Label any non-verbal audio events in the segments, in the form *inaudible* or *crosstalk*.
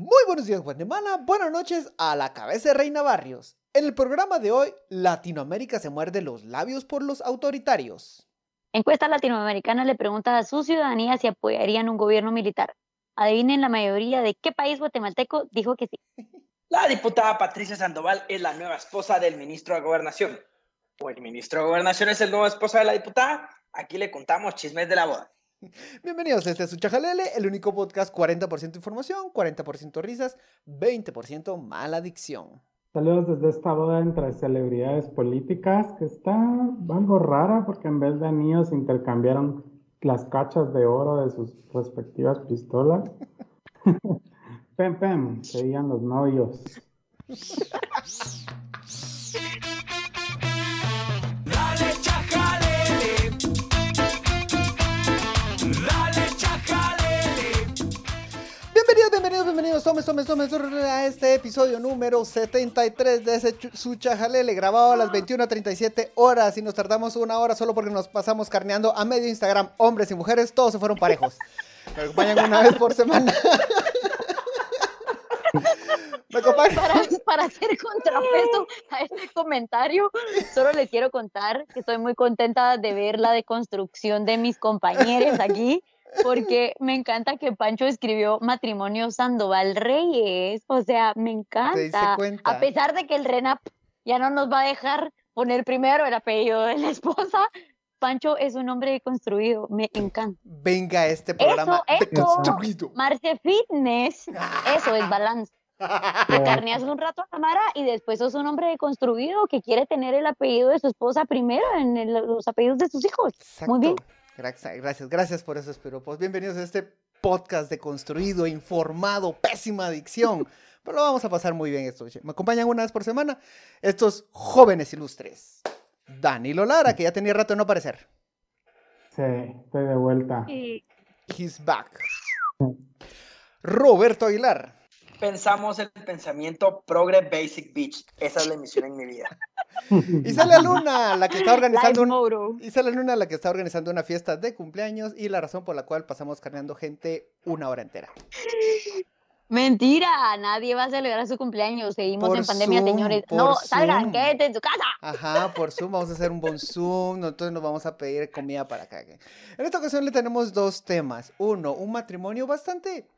Muy buenos días Guatemala, buenas noches a la cabeza de Reina Barrios. En el programa de hoy, Latinoamérica se muerde los labios por los autoritarios. Encuesta latinoamericana le pregunta a su ciudadanía si apoyarían un gobierno militar. Adivinen la mayoría de qué país guatemalteco dijo que sí. *laughs* La diputada Patricia Sandoval es la nueva esposa del ministro de Gobernación. ¿O el ministro de Gobernación es el nuevo esposo de la diputada? Aquí le contamos chismes de la boda. Bienvenidos a este es Suchajalele, el único podcast 40% información, 40% risas, 20% maladicción. Saludos desde esta boda entre celebridades políticas que está algo rara porque en vez de anillos intercambiaron las cachas de oro de sus respectivas pistolas. *laughs* pem, pem, serían los novios. *laughs* Bienvenidos, bienvenidos, tomes, tomes, tomes, a este episodio número 73 de ese chu- Suchajalele, grabado a las 21.37 horas y nos tardamos una hora solo porque nos pasamos carneando a medio Instagram, hombres y mujeres, todos se fueron parejos. Me acompañan una vez por semana. *laughs* Me acompañan. Para, para hacer contrapeso a este comentario, solo les quiero contar que estoy muy contenta de ver la deconstrucción de mis compañeros aquí, porque me encanta que Pancho escribió matrimonio Sandoval Reyes. O sea, me encanta. A pesar de que el RENAP ya no nos va a dejar poner primero el apellido de la esposa, Pancho es un hombre deconstruido. Me encanta. Venga este programa eso. deconstruido. Marce Fitness, eso es balance. *laughs* Te carneas un rato a la Mara y después sos un hombre deconstruido que quiere tener el apellido de su esposa primero en el- los apellidos de sus hijos. Muy bien. Gracias, gracias, gracias por esos piropos. Bienvenidos a este podcast deconstruido, informado, pésima adicción. Pero lo vamos a pasar muy bien esto. Me acompañan una vez por semana estos jóvenes ilustres. Danilo Lara, que ya tenía rato de no aparecer. Sí, estoy de vuelta. He's back. Roberto Aguilar. Pensamos el pensamiento Progre Basic Beach. Esa es la emisión en mi vida. *laughs* Isela Luna, la que está organizando un. Isela Luna, la que está organizando una fiesta de cumpleaños y la razón por la cual pasamos carneando gente una hora entera. Mentira, nadie va a celebrar su cumpleaños. Seguimos Por en pandemia, Zoom, señores. No, salgan, quédense en su casa. Ajá, por Zoom, vamos a hacer un buen Zoom, entonces nos vamos a pedir comida para acá. En esta ocasión le tenemos dos temas. Uno, un matrimonio bastante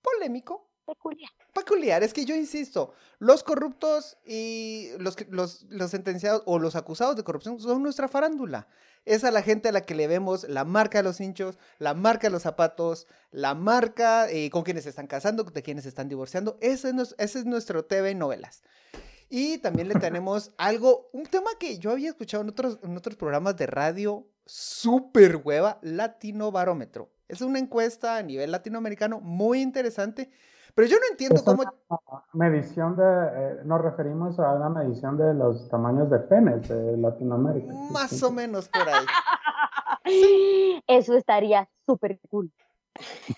polémico, Peculiar. peculiar. Es que yo insisto, los corruptos y los, los, sentenciados o los acusados de corrupción son nuestra farándula. Es a la gente a la que le vemos la marca de los hinchos, la marca de los zapatos, la marca eh, con quienes se están casando, de quienes se están divorciando. Ese es, nues- ese es nuestro TV novelas. Y también le tenemos algo, un tema que yo había escuchado en otros, en otros programas de radio, súper hueva, Latino Barómetro. Es una encuesta a nivel latinoamericano muy interesante, pero yo no entiendo Es cómo... medición de, eh, nos referimos a una medición de los tamaños de penes de Latinoamérica. Más o menos por ahí. *laughs* Eso estaría súper cool.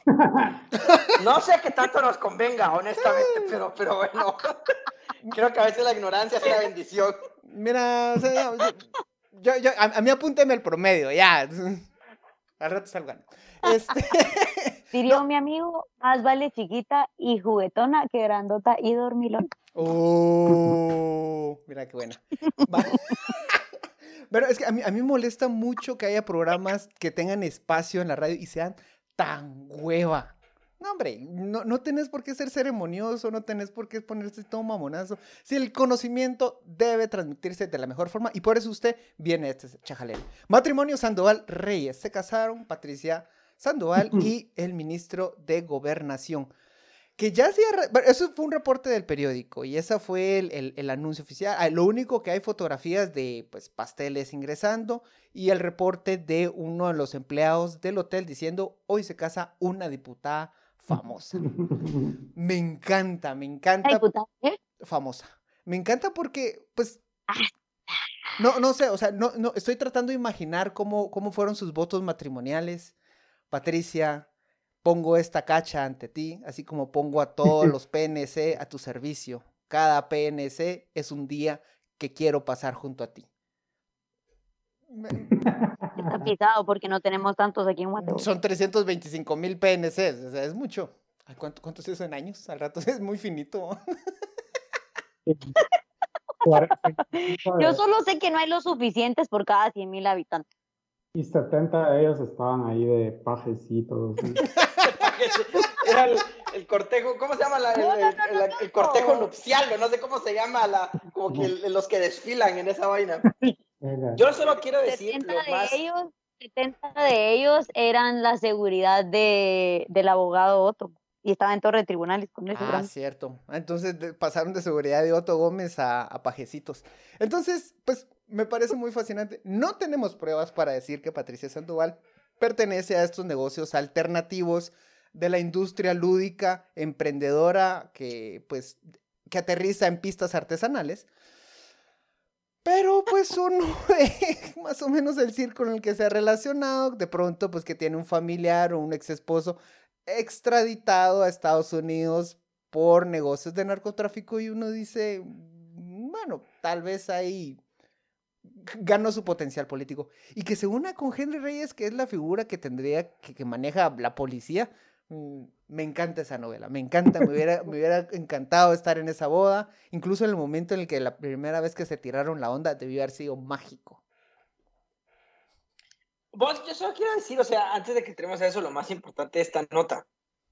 *laughs* No sé qué tanto nos convenga, honestamente, pero, pero bueno. Creo que a veces la ignorancia es la bendición. Mira, o sea, yo, yo- yo- a, a mí apúnteme el promedio, ya. Al rato salgan. Este, *laughs* Diría mi amigo, más vale chiquita y juguetona que grandota y dormilona. oh, mira qué buena. *laughs* Pero es que a mí, a mí me molesta mucho que haya programas que tengan espacio en la radio y sean tan hueva. No, hombre, no, no tenés por qué ser ceremonioso, no tenés por qué ponerse todo mamonazo. Si el conocimiento debe transmitirse de la mejor forma y por eso usted viene a este chajalero. Matrimonio Sandoval Reyes. Se casaron Patricia Sandoval y el ministro de Gobernación. Que ya se... eso fue un reporte del periódico y ese fue el, el- el anuncio oficial. Ah, Lo único que hay fotografías de pues, pasteles ingresando y el reporte de uno de los empleados del hotel diciendo hoy se casa una diputada famosa. *laughs* Me encanta, me encanta diputada, ¿eh? famosa. Me encanta porque, pues, no, no sé, o sea, no, no, estoy tratando de imaginar cómo, cómo fueron sus votos matrimoniales. Patricia, pongo esta cacha ante ti, así como pongo a todos *laughs* los PNC a tu servicio. Cada PNC es un día que quiero pasar junto a ti. Está pisado porque no tenemos tantos aquí en Guatemala. Son 325 mil PNCs, o sea, es mucho. Ay, ¿Cuánto, ¿Cuántos es en años? Al rato *laughs* es muy finito. *laughs* Yo solo sé que no hay los suficientes por cada 100 mil habitantes. Y 70 de ellos estaban ahí de pajecitos. ¿sí? *laughs* Era el, el cortejo, ¿cómo se llama? la- el, el- el- cortejo nupcial, no sé cómo se llama, la, como que el- los que desfilan en esa vaina. Yo solo quiero decir 70 lo de más... ellos, 70 de ellos eran la seguridad de, del abogado Otto. Y estaba en Torre de Tribunales con eso. Ah, cierto. Ah, Entonces de- pasaron de seguridad de Otto Gómez a, a pajecitos. Entonces, pues me parece muy fascinante. No tenemos pruebas para decir que Patricia Sandoval pertenece a estos negocios alternativos de la industria lúdica, emprendedora, que pues que aterriza en pistas artesanales. Pero pues uno *laughs* más o menos el círculo en el que se ha relacionado, de pronto pues que tiene un familiar o un ex esposo extraditado a Estados Unidos por negocios de narcotráfico y uno dice, "Mm, bueno, tal vez ahí ganó su potencial político. Y que se una con Henry Reyes, que es la figura que tendría, que, que maneja la policía. mm, Me encanta esa novela, me encanta, me hubiera, me hubiera encantado estar en esa boda, incluso en el momento en el que la primera vez que se tiraron la onda debió haber sido mágico. Vos, yo solo quiero decir, o sea, antes de que entremos a eso, lo más importante de esta nota.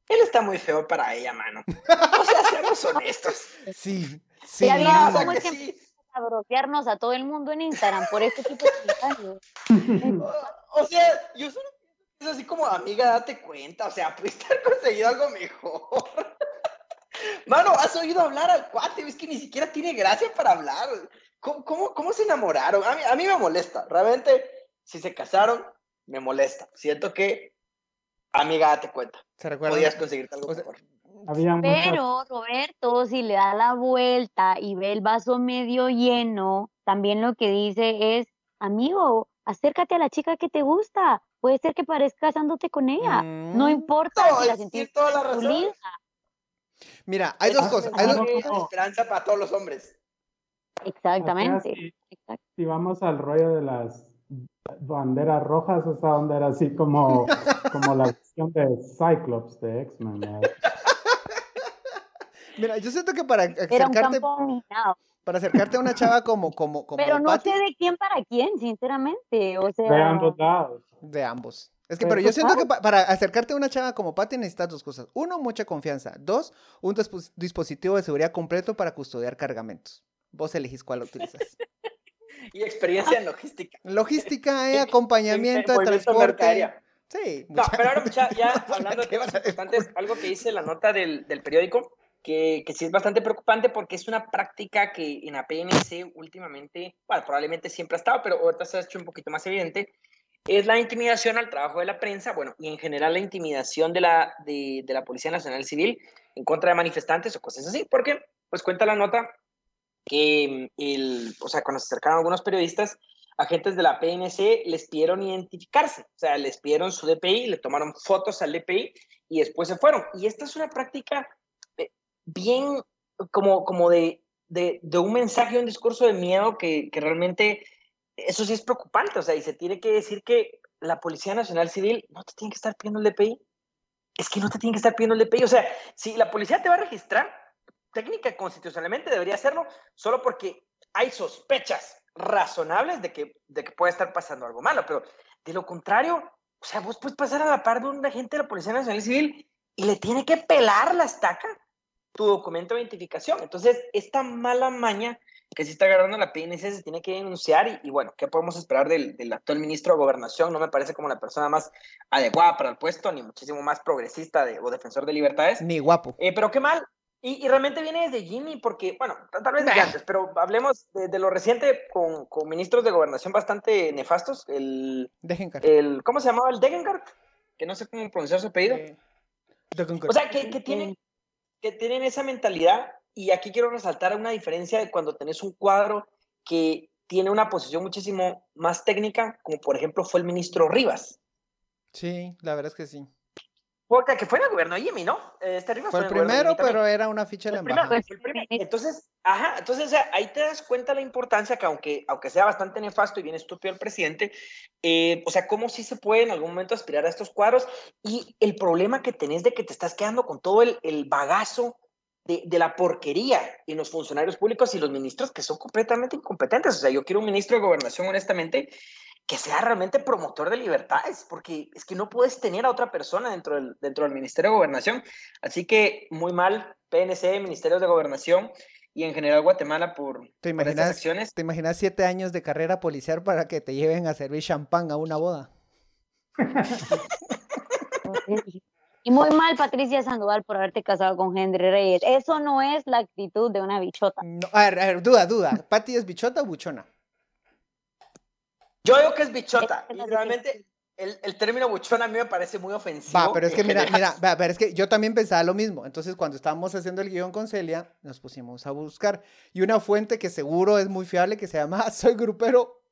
Él está muy feo para ella, mano. O sea, seamos honestos. Sí, sí. O sea, que sí. A brotearnos a todo el mundo en Instagram por este tipo de comentarios. O, *laughs* o sea, yo solo pienso que es así como, amiga, date cuenta. O sea, *laughs* pudiste haber conseguido algo mejor. *laughs* Mano, has oído hablar al cuate, es que ni siquiera tiene gracia para hablar. ¿Cómo, cómo, cómo se enamoraron? A mí, a mí me molesta. Realmente, si se casaron, me molesta. Siento que, amiga, date cuenta. ¿Se recuerdan? Podías conseguirte algo o sea, mejor. Había muchas- Pero Roberto, si le da la vuelta y ve el vaso medio lleno, también lo que dice es, amigo, acércate a la chica que te gusta. Puede ser que parezcas casándote con ella. No Mm, importa No, si la toda razón. liga. Mira, hay Es dos un cosas. hay dos- esperanza para todos los hombres. Exactamente. si, exacto. si vamos al rollo de las banderas rojas, esa onda era así como, como la *laughs* versión de Cyclops de X-Men. Mira, yo siento que para Era un acercarte, campo para acercarte a una chava como, como, *laughs* como Pero no Patty, sé de quién para quién, sinceramente. O sea, De ambos lados. de ambos. Es que, pero yo siento que pa- para acercarte a una chava como Patty necesitas dos cosas. Uno, mucha confianza. Dos, un dispos- dispositivo de seguridad completo para custodiar cargamentos. Vos elegís cuál utilizas. *laughs* Y experiencia en logística. Logística y En- *laughs* acompañamiento en de transporte. mercadería. Sí. No, mucha- pero ahora, mucha, ya hablando de ¿Qué temas importantes, algo que dice la nota del, del periódico, que, que sí es bastante preocupante porque es una práctica que en la PNC últimamente, bueno, probablemente siempre ha estado, pero ahorita se ha hecho un poquito más evidente, es la intimidación al trabajo de la prensa, bueno, y en general la intimidación de la, de, de la Policía Nacional Civil en contra de manifestantes o cosas así, porque, pues cuenta la nota que el, o sea, cuando se acercaron algunos periodistas, agentes de la PNC les pidieron identificarse, o sea, les pidieron su DPI, le tomaron fotos al DPI y después se fueron. Y esta es una práctica bien como, como de, de, de un mensaje, un discurso de miedo que, que realmente, eso sí es preocupante, o sea, y se tiene que decir que la Policía Nacional Civil no te tiene que estar pidiendo el DPI. Es que no te tiene que estar pidiendo el DPI. O sea, si la policía te va a registrar, técnica constitucionalmente debería hacerlo solo porque hay sospechas razonables de que, de que puede estar pasando algo malo, pero de lo contrario, o sea, vos puedes pasar a la par de un agente de la Policía Nacional Civil y le tiene que pelar la estaca tu documento de identificación. Entonces, esta mala maña que se está agarrando la PNC se tiene que denunciar y, y bueno, ¿qué podemos esperar del, del actual ministro de Gobernación? No me parece como la persona más adecuada para el puesto, ni muchísimo más progresista de- o defensor de libertades. Ni guapo. Eh, pero qué mal. Y, y realmente viene desde Jimmy, porque, bueno, ta- tal vez desde Bah. antes, pero hablemos de, de lo reciente con, con ministros de gobernación bastante nefastos. El, el ¿Cómo se llamaba? El Degenhardt, que no sé cómo pronunciar su apellido. Eh. O sea, que, que tienen, que tienen esa mentalidad. Y aquí quiero resaltar una diferencia de cuando tenés un cuadro que tiene una posición muchísimo más técnica, como por ejemplo fue el ministro Rivas. Sí, la verdad es que sí. Porque que fue en el gobierno Jimmy, ¿no? Eh, Este arriba Fue el primero, pero era una ficha de la Fue primero, embajada. fue el primero. Entonces, ajá, entonces o sea, ahí te das cuenta la importancia que aunque, aunque sea bastante nefasto y bien estúpido el presidente, eh, o sea, cómo sí se puede en algún momento aspirar a estos cuadros y el problema que tenés de que te estás quedando con todo el, el bagazo de, de la porquería en los funcionarios públicos y los ministros que son completamente incompetentes. O sea, yo quiero un ministro de gobernación, honestamente, que sea realmente promotor de libertades, porque es que no puedes tener a otra persona dentro del, dentro del Ministerio de Gobernación. Así que muy mal, PNC, Ministerios de Gobernación y en general Guatemala por, ¿Te por estas acciones. ¿Te imaginas siete años de carrera policial para que te lleven a servir champán a una boda? Y muy mal, Patricia Sandoval, por haberte casado con Henry Reyes. Eso no es la actitud de una bichota. No, a ver, a ver, duda, duda. ¿Pati es bichota o buchona? Yo digo que es bichota. Es Y realmente el, el término buchón a mí me parece muy ofensivo. Va, pero es que mira, mira, va, pero es que yo también pensaba lo mismo. Entonces, cuando estábamos haciendo el guion con Celia, nos pusimos a buscar. Y una fuente que seguro es muy fiable, que se llama *laughs*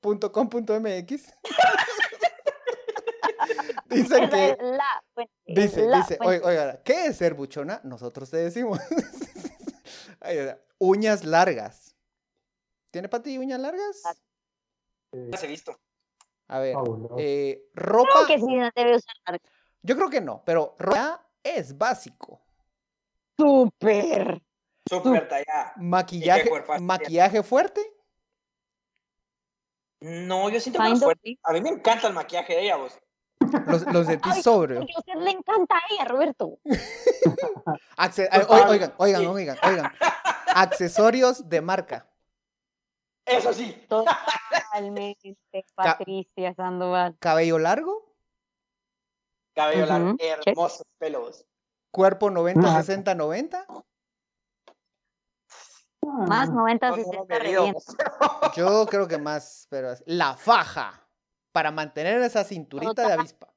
soygrupero.com.mx. *laughs* Dice Esa que, es la fuente, dice, la dice, fuente. oiga, oiga, ¿qué es ser buchona? Nosotros te decimos. *laughs* Ay, uñas largas. ¿Tiene Pati uñas largas? Las he visto. A ver, eh, Creo ropa. que sí no debe usar. Yo creo que no, pero ropa es básico. Súper. Súper tallada. Maquillaje, maquillaje fuerte. No, yo siento más fuerte. A mí me encanta el maquillaje de ella, vos. Los, los de ti sobrio. porque a usted le encanta a ella, Roberto. *laughs* Oigan, oigan, oigan, oigan. *laughs* Accesorios de marca. Eso sí. Totalmente, *laughs* Patricia Sandoval. Cabello largo. Cabello largo, Ujú, check. hermosos pelos. Cuerpo 90, Ah. 60, 90. Más Ah, 90, No, no, 60 me río, revienta. *laughs* Yo creo que más, pero es- la faja. Para mantener esa cinturita de avispa.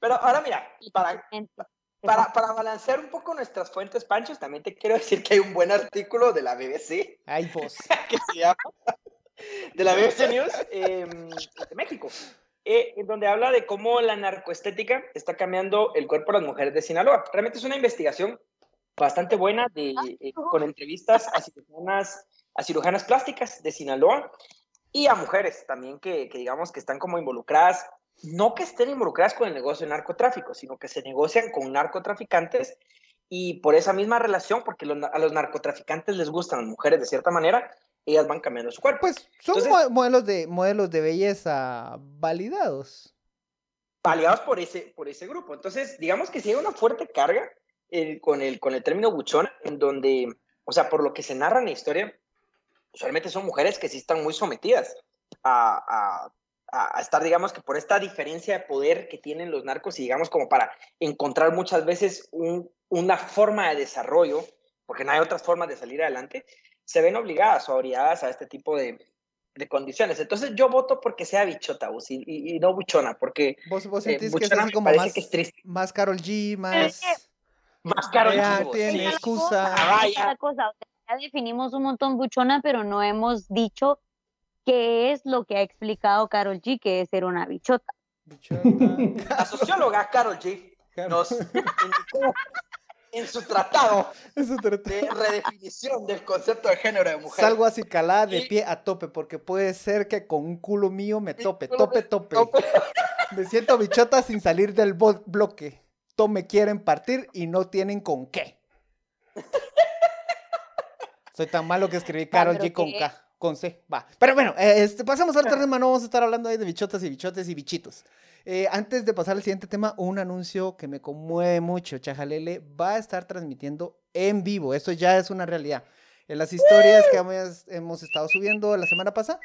Pero ahora mira, para. Para, para balancear un poco nuestras fuentes, Panchos, también te quiero decir que hay un buen artículo de la BBC Ay, vos. *laughs* que se llama de la BBC News eh, de México, eh, en donde habla de cómo la narcoestética está cambiando el cuerpo de las mujeres de Sinaloa. Realmente es una investigación bastante buena de, eh, con entrevistas a cirujanas, a cirujanas plásticas de Sinaloa y a mujeres también que, que digamos que están como involucradas, no que estén involucradas con el negocio del narcotráfico, sino que se negocian con narcotraficantes y por esa misma relación, porque los a los narcotraficantes les gustan las mujeres de cierta manera, ellas van cambiando su cuerpo. Pues son Entonces- modelos, de, modelos de belleza validados. Validados por ese, por ese grupo. Entonces, digamos que sí hay una fuerte carga eh, con, el, con el término buchona, en donde, o sea, por lo que se narra en la historia, usualmente son mujeres que sí están muy sometidas a, a- a- a estar, digamos que por esta diferencia de poder que tienen los narcos y digamos como para encontrar muchas veces un- una forma de desarrollo, porque no hay otras formas de salir adelante, se ven obligadas o obligadas a este tipo de, de condiciones. Entonces yo voto porque sea bichota vos, y, y- y no buchona, porque ¿Vos, vos eh, sentís que es buchona así me como parece más, que es triste. más Carol G, más... Más caro Ya el chivo, tiene sí. excusa. Ah, vaya. Otra cosa, o sea, ya definimos un montón buchona, pero no hemos dicho qué es lo que ha explicado Carol G, que es ser una bichota. bichota. *laughs* La socióloga Carol G nos indicó en su tratado de redefinición del concepto de género de mujer. Salgo así calada de Y- pie a tope, porque puede ser que con un culo mío me tope, tope, tope. *laughs* tope. Me siento bichota sin salir del bloque. Todo me quieren partir y no tienen con qué. Soy tan malo que escribí Carol G con ¿qué? K, con C, va. Pero bueno, eh, este, pasamos a otro tema, no vamos a estar hablando ahí de bichotas y bichotes y bichitos. Eh, antes de pasar al siguiente tema, un anuncio que me conmueve mucho. Chajalele va a estar transmitiendo en vivo, esto ya es una realidad. En las historias que hemos, hemos estado subiendo la semana pasada,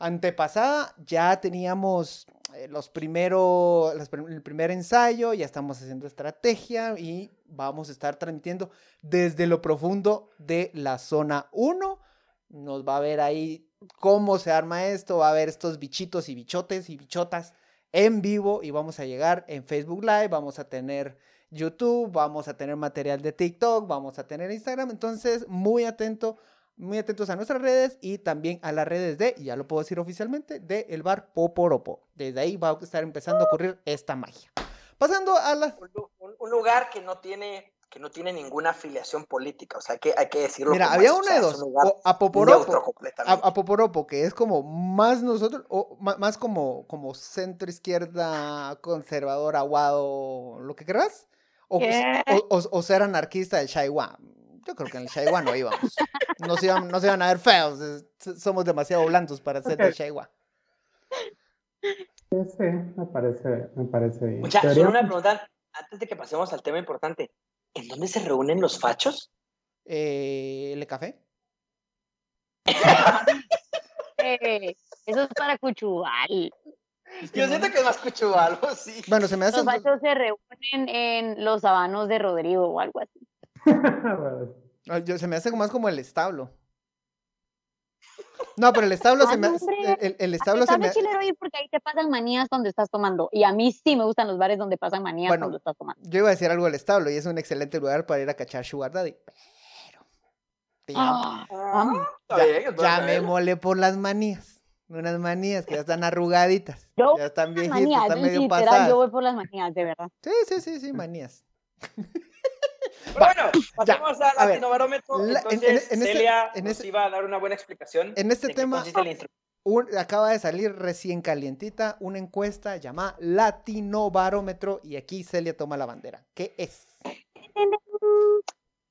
antepasada, ya teníamos eh, los primeros, el primer ensayo, ya estamos haciendo estrategia y vamos a estar transmitiendo desde lo profundo de la zona 1. Nos va a ver ahí cómo se arma esto, va a ver estos bichitos y bichotes y bichotas en vivo y vamos a llegar en Facebook Live, vamos a tener YouTube, vamos a tener material de TikTok, vamos a tener Instagram, entonces muy atento, muy atentos a nuestras redes y también a las redes de, ya lo puedo decir oficialmente, de el bar Poporopo. Desde ahí va a estar empezando a ocurrir esta magia. Pasando a la... Un, lu- un- un lugar que no tiene que no tiene ninguna afiliación política, o sea, que hay que decirlo. Mira, había es, o una sea, de dos. a Poporopo, a, completamente. a Poporopo, que es como más nosotros, o más como, como centro izquierda, conservador, aguado, lo que querrás. O, ¿Qué? o, o- o ser anarquista del Shaiwa. Yo creo que en el Shaiwa no íbamos. No se iban, no se iban a ver feos. es- Somos demasiado blandos para ser del Ok. Shaiwa. Sí, sí, me parece, me parece bien. Solo una pregunta antes de que pasemos al tema importante. ¿En dónde se reúnen los fachos? Eh, ¿Le café? *laughs* Eh, eso es para Cuchubal. Yo siento que es más cucho algo, *laughs* sí. Bueno, se me hace. Los fachos se reúnen en los sabanos de Rodrigo o algo así. Yo- se me hace más como el establo. No, pero el establo Ah, se me. El, el A establo se me chilero ir porque ahí te pasan manías cuando estás tomando. Y a mí sí me gustan los bares donde pasan manías Bueno, cuando estás tomando. Yo iba a decir algo del establo y es un excelente lugar para ir a cachar Sugar Daddy. Pero. llamo- Ah, Ah, está ya, bien, ya me molé por las manías. Unas manías que ya están arrugaditas. Yo, Ya están viejitas, manías, están medio literal, pasadas. yo voy por las manías, de verdad. Sí, sí, sí, sí, manías. *laughs* Pero bueno, *laughs* pasemos al a ver, latinobarómetro. la- en- Entonces, en- Celia en nos iba a dar una buena explicación. en este de tema-. Un- acaba de salir recién calientita una encuesta llamada Latino Barómetro y aquí Celia toma la bandera. ¿Qué es?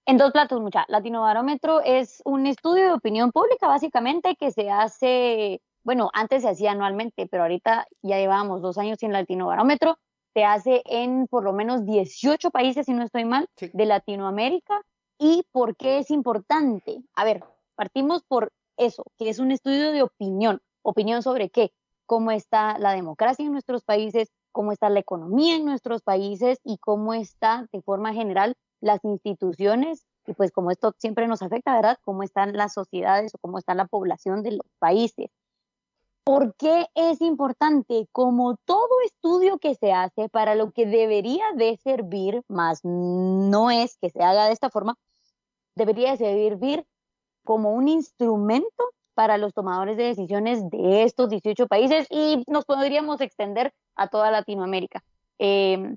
En dos platos, mucha. Latinobarómetro es un estudio de opinión pública, básicamente, que se hace, bueno, antes se hacía anualmente, pero ahorita ya llevábamos dos años sin Latinobarómetro. Se hace en por lo menos 18 países, si no estoy mal, Sí. de Latinoamérica. ¿Y por qué es importante? A ver, partimos por eso, que es un estudio de opinión. ¿Opinión sobre qué? Cómo está la democracia en nuestros países, cómo está la economía en nuestros países y cómo está de forma general las instituciones y pues como esto siempre nos afecta, ¿verdad? Cómo están las sociedades o cómo está la población de los países. ¿Por qué es importante? Como todo estudio que se hace para lo que debería de servir, más no es que se haga de esta forma, debería de servir como un instrumento para los tomadores de decisiones de estos 18 países y nos podríamos extender a toda Latinoamérica. Eh,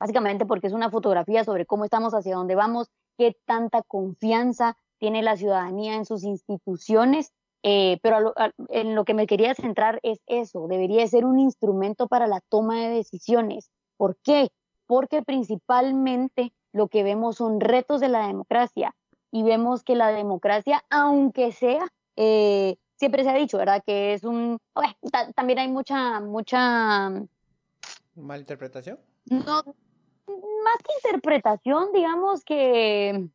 básicamente porque es una fotografía sobre cómo estamos, hacia dónde vamos, qué tanta confianza tiene la ciudadanía en sus instituciones, eh, pero a lo- a- en lo que me quería centrar es eso, debería ser un instrumento para la toma de decisiones. ¿Por qué? Porque principalmente lo que vemos son retos de la democracia y vemos que la democracia, aunque sea, eh, siempre se ha dicho, ¿verdad? Que es un... bueno, también hay mucha, mucha ¿Mala interpretación? no, más que interpretación, digamos que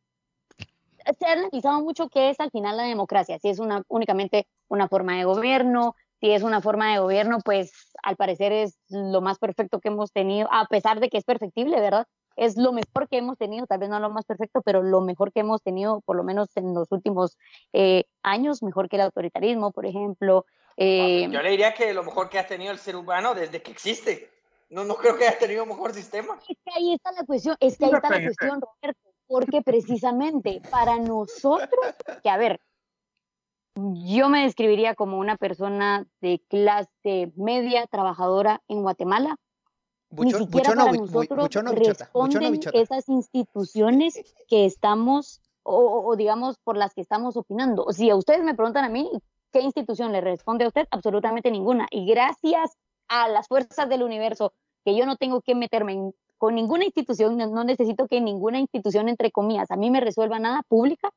se ha analizado mucho qué es al final la democracia, si es una, únicamente una forma de gobierno, si es una forma de gobierno, pues al parecer es lo más perfecto que hemos tenido, a pesar de que es perfectible, ¿verdad? Es lo mejor que hemos tenido, tal vez no lo más perfecto, pero lo mejor que hemos tenido, por lo menos en los últimos eh, años, mejor que el autoritarismo, por ejemplo. Eh, Yo le diría que lo mejor que ha tenido el ser humano desde que existe. No, no creo que haya tenido mejor sistema. Es que ahí está la cuestión, es que ahí está la cuestión, Roberto, porque precisamente para nosotros, que a ver, yo me describiría como una persona de clase media trabajadora en Guatemala, ni siquiera para nosotros bichota, responden esas instituciones que estamos, o, o- o digamos, por las que estamos opinando. Si a ustedes me preguntan a mí, ¿qué institución le responde a usted? Absolutamente ninguna. Y gracias a las fuerzas del universo, que yo no tengo que meterme en- con ninguna institución, no, no necesito que ninguna institución, entre comillas, a mí me resuelva nada pública.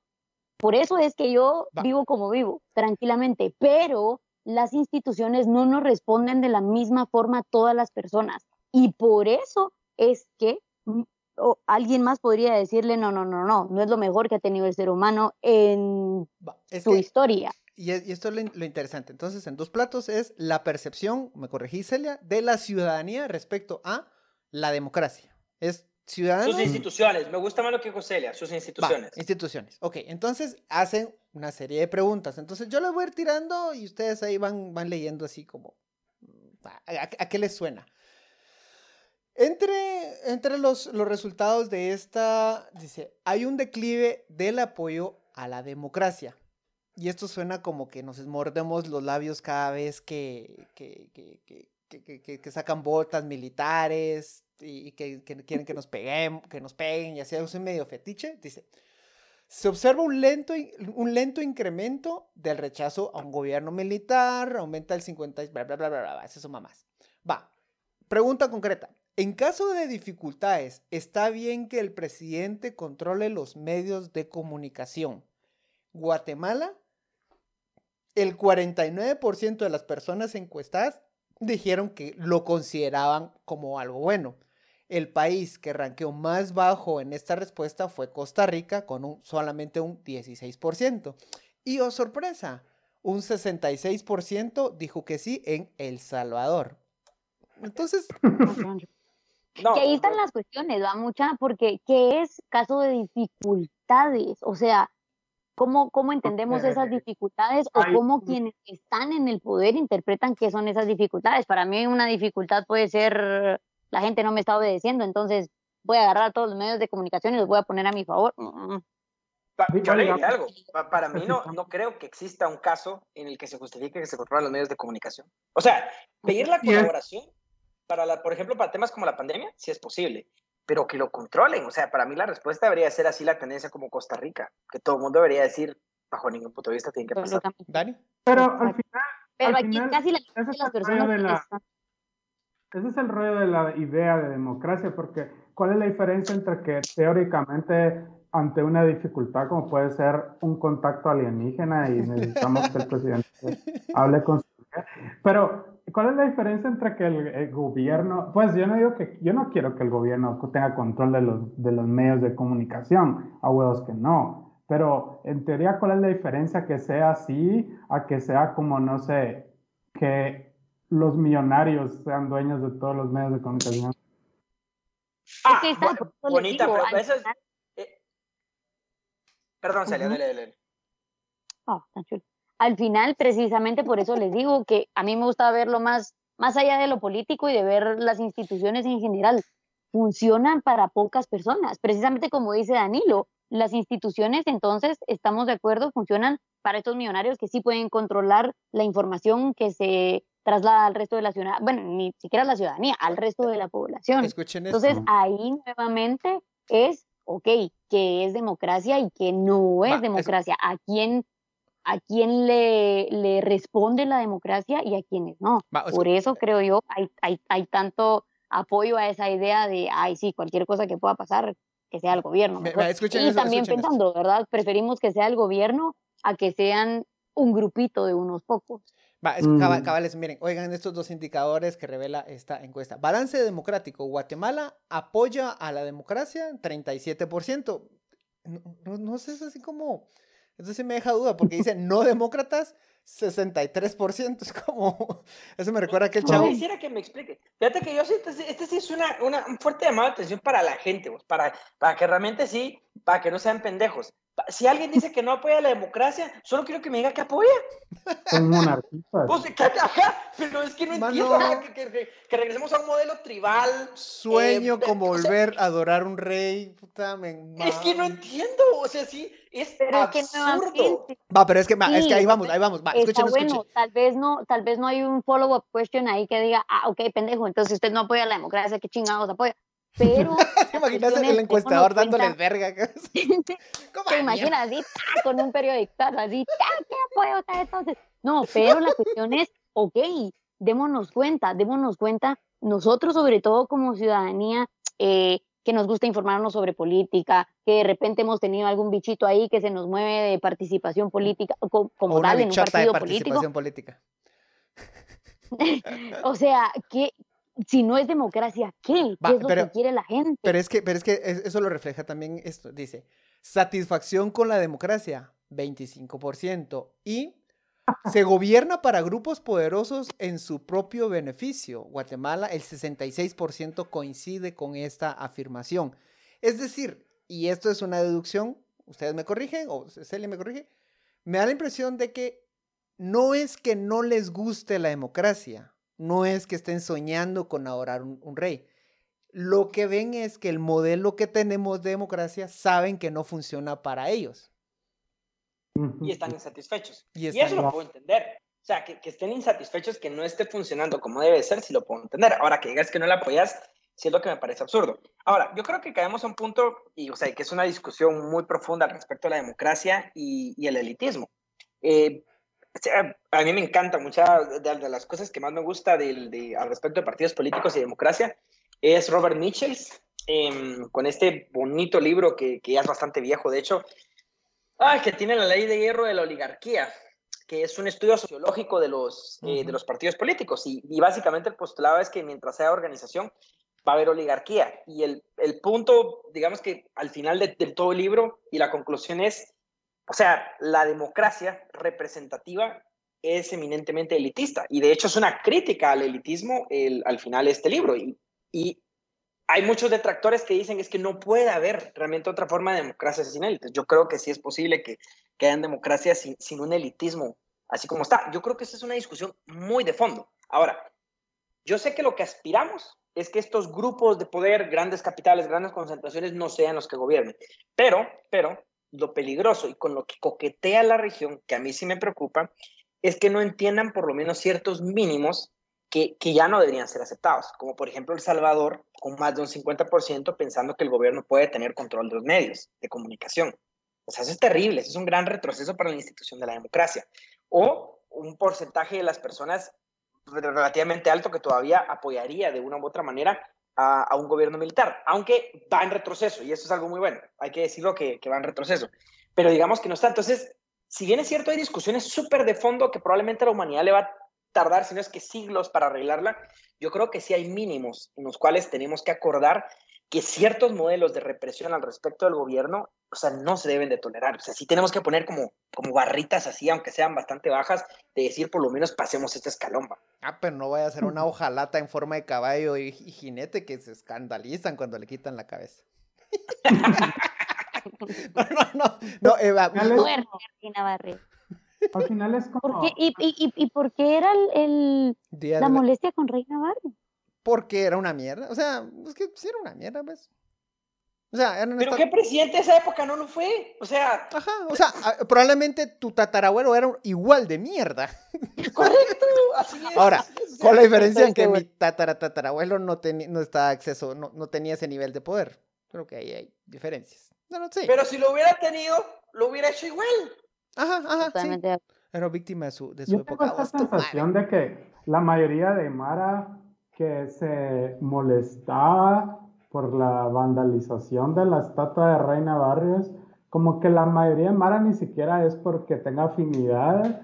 Por eso es que yo Va. vivo como vivo, tranquilamente, pero las instituciones no nos responden de la misma forma a todas las personas. Y por eso es que mm, o alguien más podría decirle, no, no, no, no, no es lo mejor que ha tenido el ser humano en es su que- historia. y, es- y esto es lo, lo interesante. Entonces, en dos platos es la percepción, me corregí Celia, de la ciudadanía respecto a la democracia. Es ciudadanos. Sus instituciones. Me gusta más lo que dijo Celia, sus Va, instituciones. instituciones. Ok, entonces hacen una serie de preguntas. Entonces yo les voy a ir tirando y ustedes ahí van, van leyendo así como... mm, ¿A, a- a qué les suena? Entre, entre los, los resultados de esta, dice, hay un declive del apoyo a la democracia. Y esto suena como que nos mordemos los labios cada vez que, que, que, que- que- que- que- sacan botas militares, y, que, que quieren que nos peguen, que nos peguen y así es medio fetiche, dice, se observa un lento, un lento incremento del rechazo a un gobierno militar, aumenta el 50, y bla, bla, bla, bla, bla, bla, esas son mamás. Va, pregunta concreta. En caso de dificultades, ¿está bien que el presidente controle los medios de comunicación? Guatemala, el 49% de las personas encuestadas dijeron que lo consideraban como algo bueno. El país que ranqueó más bajo en esta respuesta fue Costa Rica con un, solamente un 16%. Y oh sorpresa, un 66% dijo que sí en El Salvador. Entonces, *laughs* No, que ahí están las cuestiones, va mucha, porque ¿qué es caso de dificultades? O sea, ¿cómo, cómo entendemos esas dificultades o cómo quienes están en el poder interpretan qué son esas dificultades? Para mí una dificultad puede ser la gente no me está obedeciendo, entonces voy a agarrar todos los medios de comunicación y los voy a poner a mi favor. Pa- Sí, yo le oiga, diría algo. Pa- para mí no, no creo que exista un caso en el que se justifique que se controlen los medios de comunicación. O sea, pedir la colaboración para, la, por ejemplo, para temas como la pandemia, sí es posible, pero que lo controlen. O sea, para mí la respuesta debería ser así la tendencia como Costa Rica, que todo el mundo debería decir, bajo ningún punto de vista tiene que pasar. Dani. Pero al final, Pero al aquí final, casi la ese es las el personas rollo de la- Ese es el rollo de la idea de democracia, porque ¿cuál es la diferencia entre que teóricamente ante una dificultad como puede ser un contacto alienígena y necesitamos que el presidente *laughs* hable con su mujer? Pero ¿cuál es la diferencia entre que el, el gobierno, pues yo no digo que, yo no quiero que el gobierno tenga control de los, de los medios de comunicación, a huevos que no, pero en teoría ¿cuál es la diferencia que sea así a que sea como, no sé, que los millonarios sean dueños de todos los medios de comunicación. Ah, está, bonita, digo, pero eso es- eh, Perdón, Celia, Ujú. dale, dale, dale. Ah, tan chulo. Al final, precisamente por eso les digo que a mí me gusta verlo más, más allá de lo político y de ver las instituciones en general. Funcionan para pocas personas. Precisamente como dice Danilo, las instituciones entonces, estamos de acuerdo, funcionan para estos millonarios que sí pueden controlar la información que se traslada al resto de la ciudadanía, bueno, ni siquiera a la ciudadanía, al resto de la población. Escuchen esto. Entonces ahí nuevamente es, ok, que es democracia y que no es Va, es- democracia. ¿A quién, a quién le, le responde la democracia y a quiénes no? Va, es- Por eso creo yo, hay, hay, hay tanto apoyo a esa idea de, ay, sí, cualquier cosa que pueda pasar, que sea el gobierno. Me- mejor". me- escuchen y eso, también escuchen pensando, ¿verdad? Preferimos que sea el gobierno a que sean un grupito de unos pocos. Va, es- Mm. caba- cabales, miren, oigan estos dos indicadores que revela esta encuesta. Balance democrático. Guatemala apoya a la democracia 37%. No, no, no sé, es así como... Eso sí me deja duda porque dice no demócratas 63%. Es como... *laughs* Eso me recuerda que el Yo chavo... quisiera que me explique. Fíjate que yo sí, este, este sí es una, una, un fuerte llamado de atención para la gente, vos, para, para que realmente sí, para que no sean pendejos. Si alguien dice que no apoya la democracia, solo quiero que me diga que apoya. Son monarquistas. Vos, que, ajá, pero es que no Mano. entiendo ajá, que, que- que- que regresemos a un modelo tribal. Sueño eh, con sea, volver a adorar un rey. Puta, me Es que no entiendo, o sea, sí, es Pero es que absurdo. nuevamente Va, pero es que, va, es que ahí vamos, ahí vamos. Va, está escuchen, bueno, escuchen. tal vez no, tal vez no hay un follow-up question ahí que diga, ah, ok, pendejo, entonces usted no apoya la democracia, ¿qué chingados apoya? Pero *laughs* ¿Te imaginas el es, encuestador dándoles cuenta- verga? *laughs* ¿Cómo se imagina así, ¡ta! con un periodictazo, así, ¡ta! ¿qué apoya usted entonces? No, pero la cuestión es, ok, démonos cuenta, démonos cuenta, nosotros sobre todo como ciudadanía, eh, que nos gusta informarnos sobre política, que de repente hemos tenido algún bichito ahí que se nos mueve de participación política, como O una tal en un bichota de partido político, participación política. *laughs* o sea, que si no es democracia, ¿qué? Va, ¿Qué es lo pero- que quiere la gente? Pero es que, pero es que es- eso lo refleja también esto. Dice, satisfacción con la democracia, 25%. Y se *laughs* gobierna para grupos poderosos en su propio beneficio. Guatemala, el 66% coincide con esta afirmación. Es decir, y esto es una deducción, ustedes me corrigen, o Celia me corrige, me da la impresión de que no es que no les guste la democracia, no es que estén soñando con adorar un, un rey. Lo que ven es que el modelo que tenemos de democracia saben que no funciona para ellos. Y están insatisfechos. Y Y, están- eso lo puedo entender. O sea, que, que estén insatisfechos, que no esté funcionando como debe ser, si lo puedo entender. Ahora que digas que no la apoyas, Sí es lo que me parece absurdo. Ahora, yo creo que caemos a un punto, y o sea, que es una discusión muy profunda al respecto a la democracia y, y el elitismo. Eh, a mí me encanta, muchas de, de las cosas que más me gusta de, al respecto de partidos políticos y democracia es Robert Michels, em, con este bonito libro que, que ya es bastante viejo, de hecho, ah, que tiene la ley de hierro de la oligarquía, que es un estudio sociológico de los, eh, de los partidos políticos. Y, y básicamente el postulado es que mientras sea organización, va a haber oligarquía. Y el, el punto, digamos que al final de, de todo el libro y la conclusión es, o sea, la democracia representativa es eminentemente elitista. Y de hecho es una crítica al elitismo el, al final de este libro. Y, hay muchos detractores que dicen es que no puede haber realmente otra forma de democracia sin élites. Yo creo que sí es posible que, que hayan democracias sin, sin un elitismo así como está. Yo creo que esa es una discusión muy de fondo. Ahora, yo sé que lo que aspiramos es que estos grupos de poder, grandes capitales, grandes concentraciones, no sean los que gobiernen. Pero, pero, lo peligroso y con lo que coquetea la región, que a mí sí me preocupa, es que no entiendan por lo menos ciertos mínimos que, que ya no deberían ser aceptados, como por ejemplo El Salvador, con más de un 50% pensando que el gobierno puede tener control de los medios de comunicación. O sea, eso es terrible, eso es un gran retroceso para la institución de la democracia. O un porcentaje de las personas relativamente alto que todavía apoyaría de una u otra manera a, un gobierno militar, aunque va en retroceso, y eso es algo muy bueno, hay que decirlo que, va en retroceso, pero digamos que no está. Entonces, si bien es cierto, hay discusiones súper de fondo que probablemente la humanidad le va a tardar, si no es que siglos para arreglarla, yo creo que sí hay mínimos en los cuales tenemos que acordar que ciertos modelos de represión al respecto del gobierno, o sea, no se deben de tolerar. O sea, sí tenemos que poner como, como barritas así, aunque sean bastante bajas, de decir por lo menos pasemos escalón. ¿va? Ah, pero no vaya a ser una *laughs* hojalata en forma de caballo y, y jinete que se escandalizan cuando le quitan la cabeza. *laughs* no, no, no. no eh, Al final es- como... ¿Por qué? ¿Y, y, y, y por qué era el, la- molestia con Reina Barrio? Porque era una mierda. O sea, es que sí era una mierda, ¿ves? O sea, eran Pero estas- qué presidente de esa época no lo fue. O sea, Ajá, o sea, probablemente tu tatarabuelo era igual de mierda. correcto, así es. Ahora, *laughs* así es, Con la diferencia en que mi segura. tatara tatarabuelo no, tenía no estaba acceso, no, no tenía ese nivel de poder. Creo que ahí hay diferencias. No, no, sí. Pero si lo hubiera tenido, lo hubiera hecho igual. Ajá, ajá, sí. Totalmente acuerdo. Era víctima de su, de su Yo tengo época. esta ¡Oh, tu madre! sensación de que la mayoría de Mara que se molestaba por la vandalización de la estatua de Reina Barrios, como que la mayoría de Mara ni siquiera es porque tenga afinidad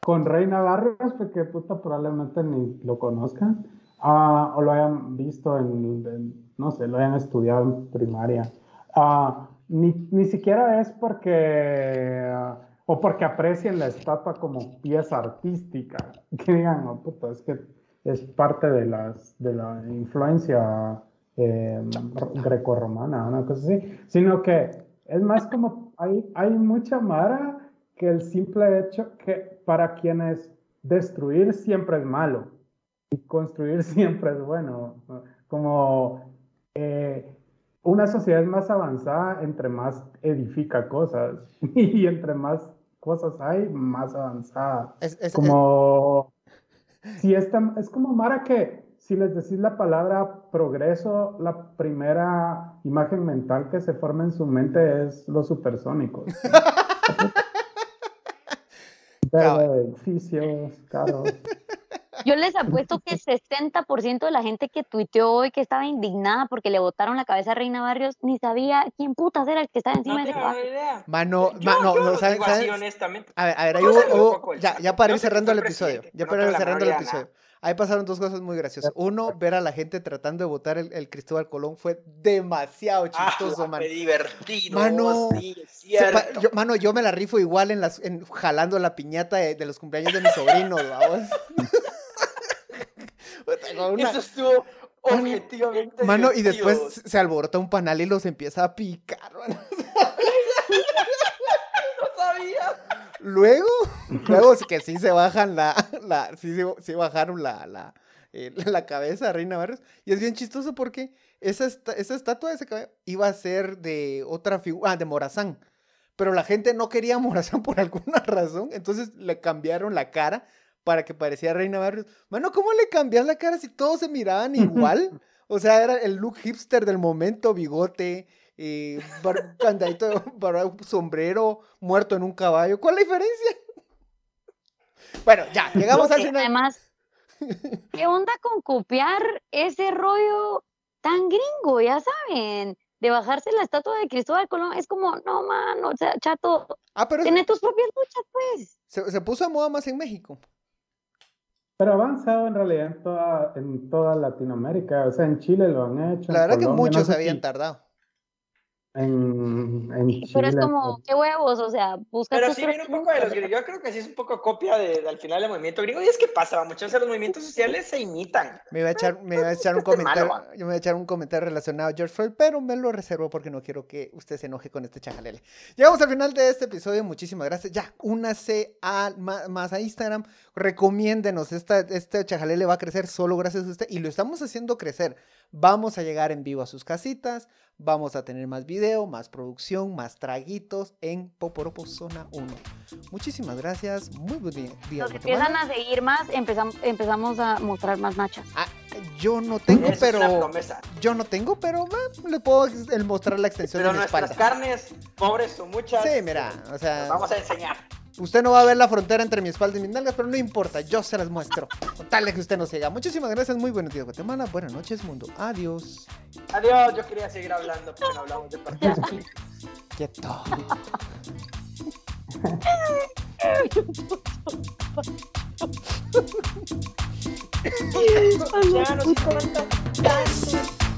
con Reina Barrios, porque puta probablemente ni lo conozcan, ah, o lo hayan visto en, en- no sé, lo hayan estudiado en primaria. Ah, ni, ni siquiera es porque, ah, o porque aprecien la estatua como pieza artística, *laughs* que digan, oh, puta, es que es parte de, las, de la influencia eh, grecorromana, una cosa así, sino que es más como, hay, hay mucha mara que el simple hecho que para quienes destruir siempre es malo y construir *laughs* siempre es bueno, ¿no? como eh, una sociedad más avanzada entre más edifica cosas *laughs* y entre más cosas hay, más avanzada. Es, es- Como si esta, es como Mara que si les decís la palabra progreso, la primera imagen mental que se forma en su mente es los supersónicos. *laughs* Verde, edificios, carros. Yo les apuesto que 60% de la gente que tuiteó hoy que estaba indignada porque le botaron la cabeza a Reina Barrios ni sabía quién putas era el que estaba encima No de ese tengo caballo. idea. Mano, Yo, ma- no, yo no, ¿sabes- digo así, honestamente. A ver, a ver, ahí hubo, hubo- ya, ya para ir cerrando el episodio, ya para no ir cerrando el episodio. Ahí pasaron dos cosas muy graciosas. Uno, ver a la gente tratando de votar el, el Cristóbal Colón fue demasiado chistoso, Ah, man. qué divertido. Mano, sí, yo- mano, yo me la rifo igual en las, en, jalando la piñata de, de los cumpleaños de. Puta, con *laughs* una- Eso estuvo objetivamente Mano, y después se alborota un panal y los empieza a picar, mano. *laughs* No sabía. Luego, luego sí que sí se bajan la, la sí, sí, bajaron la, la, eh, la cabeza de Reina Barrios. Y es bien chistoso porque esa, esta- esa estatua de ese iba a ser de otra figura, ah, de Morazán. Pero la gente no quería a Morazán por alguna *laughs* razón, entonces le cambiaron la cara para que pareciera Reina Barrios. Mano, ¿cómo le cambias la cara si todos se miraban igual? *laughs* O sea, era el look hipster del momento, bigote, eh, bar- candadito, *laughs* bar- sombrero, muerto en un caballo. ¿Cuál es la diferencia? *laughs* Bueno, ya, llegamos al final. Además, ¿qué onda con copiar ese rollo tan gringo? Ya saben, de bajarse la estatua de Cristóbal Colón. Es como, no, mano, o sea, chato, Ah, pero tené tus propias luchas, pues. se, se puso a moda más en México. Pero ha avanzado en realidad en toda, en toda Latinoamérica. O sea, en Chile lo han hecho. La verdad que Colombia, no muchos sé habían si tardado. En, en Chile. Pero es como, qué huevos, o sea, busca Pero sí viene un poco de los gringos. Yo creo que sí es un poco copia de, al final del movimiento gringo. Y es que pasa, muchas veces los movimientos sociales se imitan. Me iba a echar, me iba a echar un malo, comentario, yo me voy a echar un comentario relacionado a George Floyd, pero me lo reservo porque no quiero que usted se enoje con este chajalele. Llegamos al final de este episodio, muchísimas gracias. Ya, únase a, más a Instagram, recomiéndenos, esta, este chajalele va a crecer solo gracias a usted y lo estamos haciendo crecer. Vamos a llegar en vivo a sus casitas, vamos a tener más video, más producción, más traguitos en Poporopo Zona 1. Muchísimas gracias, muy buen día. Nos empiezan a seguir más, empezamos, empezamos a mostrar más nachas. Ah, yo no tengo, es una pero... promesa. Yo no tengo, pero ah, le puedo mostrar la extensión Pero de mi nuestras espalda. carnes, pobres o muchas. Sí, mira, o Nos sea, vamos a enseñar. Usted no va a ver la frontera entre mi espalda y mis nalgas, pero no importa, yo se las muestro. Con tal de que usted no siga. Muchísimas gracias, muy buenos días, Guatemala. Buenas noches, mundo. Adiós. Adiós, yo quería seguir hablando, pero no hablamos de partidos políticos. Quieto. *laughs* Ya no se.